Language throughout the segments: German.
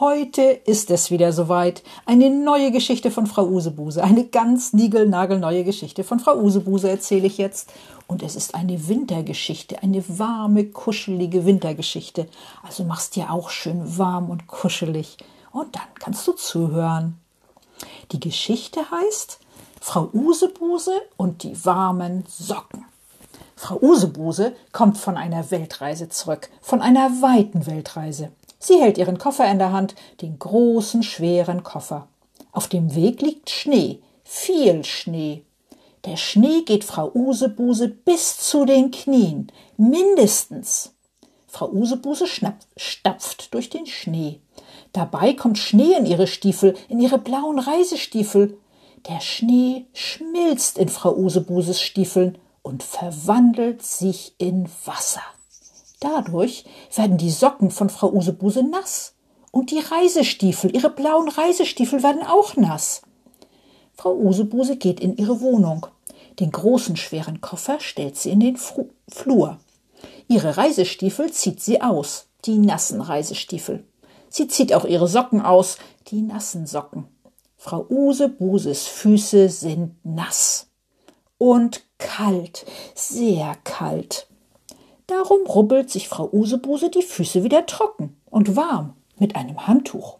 Heute ist es wieder soweit. Eine neue Geschichte von Frau Usebuse. Eine ganz niegelnagelneue Geschichte von Frau Usebuse erzähle ich jetzt. Und es ist eine Wintergeschichte, eine warme, kuschelige Wintergeschichte. Also machst dir auch schön warm und kuschelig. Und dann kannst du zuhören. Die Geschichte heißt Frau Usebuse und die warmen Socken. Frau Usebuse kommt von einer Weltreise zurück, von einer weiten Weltreise. Sie hält ihren Koffer in der Hand, den großen, schweren Koffer. Auf dem Weg liegt Schnee, viel Schnee. Der Schnee geht Frau Usebuse bis zu den Knien, mindestens. Frau Usebuse schnapp, stapft durch den Schnee. Dabei kommt Schnee in ihre Stiefel, in ihre blauen Reisestiefel. Der Schnee schmilzt in Frau Usebuses Stiefeln und verwandelt sich in Wasser. Dadurch werden die Socken von Frau Usebuse nass. Und die Reisestiefel, ihre blauen Reisestiefel werden auch nass. Frau Usebuse geht in ihre Wohnung. Den großen schweren Koffer stellt sie in den Flur. Ihre Reisestiefel zieht sie aus, die nassen Reisestiefel. Sie zieht auch ihre Socken aus, die nassen Socken. Frau Usebuses Füße sind nass und kalt, sehr kalt. Darum rubbelt sich Frau Usebuse die Füße wieder trocken und warm mit einem Handtuch.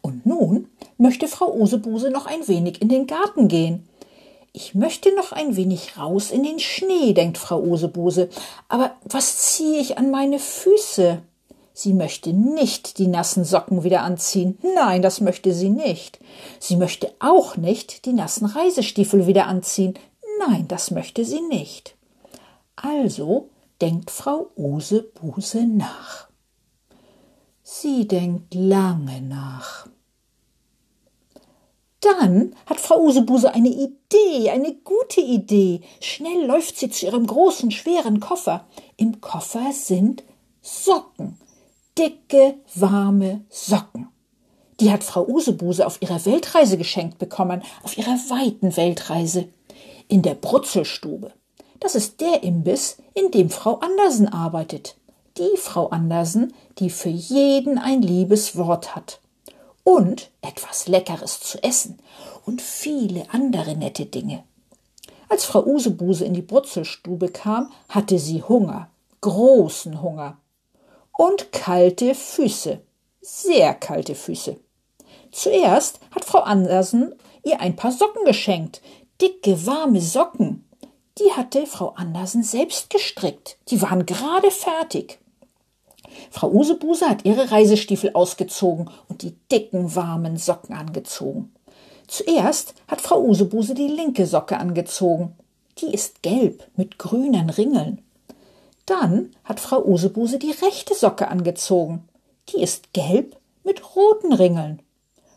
Und nun möchte Frau Usebuse noch ein wenig in den Garten gehen. Ich möchte noch ein wenig raus in den Schnee, denkt Frau Usebuse. Aber was ziehe ich an meine Füße? Sie möchte nicht die nassen Socken wieder anziehen. Nein, das möchte sie nicht. Sie möchte auch nicht die nassen Reisestiefel wieder anziehen. Nein, das möchte sie nicht. Also denkt Frau Usebuse nach. Sie denkt lange nach. Dann hat Frau Usebuse eine Idee, eine gute Idee. Schnell läuft sie zu ihrem großen, schweren Koffer. Im Koffer sind Socken, dicke, warme Socken. Die hat Frau Usebuse auf ihrer Weltreise geschenkt bekommen, auf ihrer weiten Weltreise. In der Brutzelstube. Das ist der Imbiss, in dem Frau Andersen arbeitet. Die Frau Andersen, die für jeden ein liebes Wort hat. Und etwas Leckeres zu essen und viele andere nette Dinge. Als Frau Usebuse in die Brutzelstube kam, hatte sie Hunger, großen Hunger. Und kalte Füße, sehr kalte Füße. Zuerst hat Frau Andersen ihr ein paar Socken geschenkt, dicke, warme Socken die hatte Frau Andersen selbst gestrickt. Die waren gerade fertig. Frau Usebuse hat ihre Reisestiefel ausgezogen und die dicken, warmen Socken angezogen. Zuerst hat Frau Usebuse die linke Socke angezogen. Die ist gelb mit grünen Ringeln. Dann hat Frau Usebuse die rechte Socke angezogen. Die ist gelb mit roten Ringeln.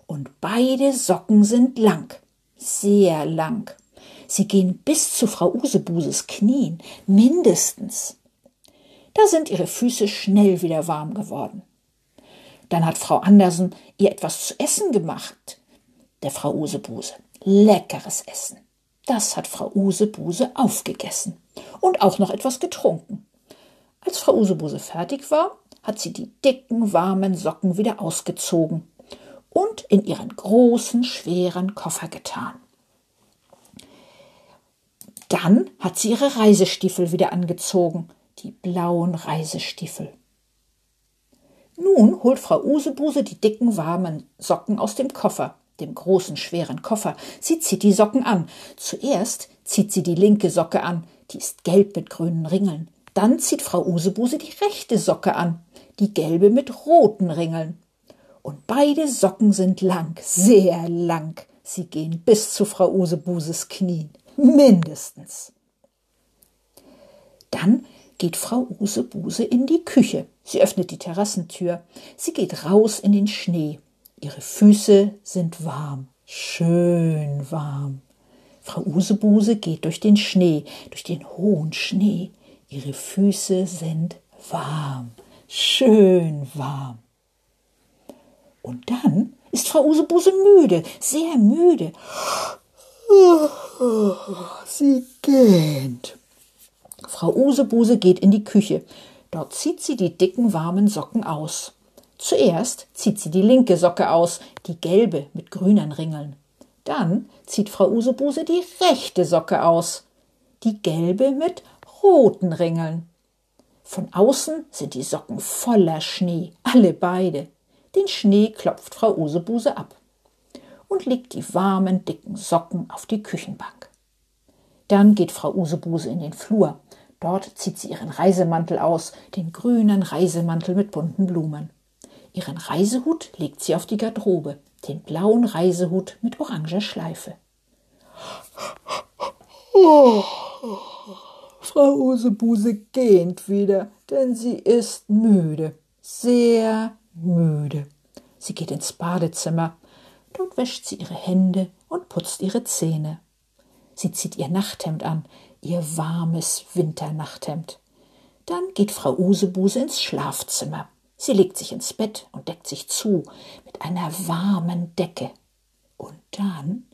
Und beide Socken sind lang, sehr lang. Sie gehen bis zu Frau Usebuses Knien, mindestens. Da sind ihre Füße schnell wieder warm geworden. Dann hat Frau Andersen ihr etwas zu essen gemacht, der Frau Usebuse. Leckeres Essen. Das hat Frau Usebuse aufgegessen und auch noch etwas getrunken. Als Frau Usebuse fertig war, hat sie die dicken, warmen Socken wieder ausgezogen und in ihren großen, schweren Koffer getan. Dann hat sie ihre Reisestiefel wieder angezogen, die blauen Reisestiefel. Nun holt Frau Usebuse die dicken, warmen Socken aus dem Koffer, dem großen, schweren Koffer. Sie zieht die Socken an. Zuerst zieht sie die linke Socke an, die ist gelb mit grünen Ringeln. Dann zieht Frau Usebuse die rechte Socke an, die gelbe mit roten Ringeln. Und beide Socken sind lang, sehr lang. Sie gehen bis zu Frau Usebuses Knien mindestens. Dann geht Frau Usebuse in die Küche. Sie öffnet die Terrassentür. Sie geht raus in den Schnee. Ihre Füße sind warm, schön warm. Frau Usebuse geht durch den Schnee, durch den hohen Schnee. Ihre Füße sind warm, schön warm. Und dann ist Frau Usebuse müde, sehr müde. Sie gähnt. Frau Usebuse geht in die Küche. Dort zieht sie die dicken, warmen Socken aus. Zuerst zieht sie die linke Socke aus, die gelbe mit grünen Ringeln. Dann zieht Frau Usebuse die rechte Socke aus, die gelbe mit roten Ringeln. Von außen sind die Socken voller Schnee, alle beide. Den Schnee klopft Frau Usebuse ab und legt die warmen, dicken Socken auf die Küchenbank. Dann geht Frau Usebuse in den Flur. Dort zieht sie ihren Reisemantel aus, den grünen Reisemantel mit bunten Blumen. Ihren Reisehut legt sie auf die Garderobe, den blauen Reisehut mit oranger Schleife. Oh, Frau Usebuse gähnt wieder, denn sie ist müde, sehr müde. Sie geht ins Badezimmer. Dort wäscht sie ihre Hände und putzt ihre Zähne. Sie zieht ihr Nachthemd an, ihr warmes Winternachthemd. Dann geht Frau Usebuse ins Schlafzimmer. Sie legt sich ins Bett und deckt sich zu mit einer warmen Decke. Und dann,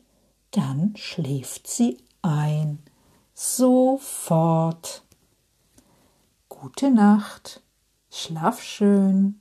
dann schläft sie ein. Sofort. Gute Nacht. Schlaf schön.